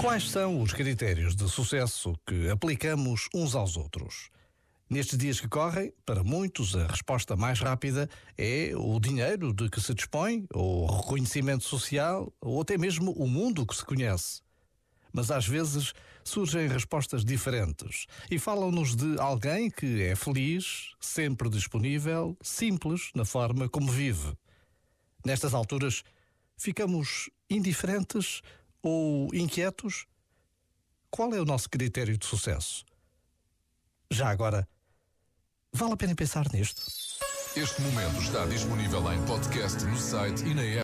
Quais são os critérios de sucesso que aplicamos uns aos outros? Nestes dias que correm, para muitos a resposta mais rápida é o dinheiro de que se dispõe, ou o reconhecimento social, ou até mesmo o mundo que se conhece. Mas às vezes surgem respostas diferentes e falam-nos de alguém que é feliz, sempre disponível, simples na forma como vive. Nestas alturas, ficamos indiferentes ou inquietos? Qual é o nosso critério de sucesso? Já agora, vale a pena pensar nisto. Este momento está disponível em podcast no site e na app.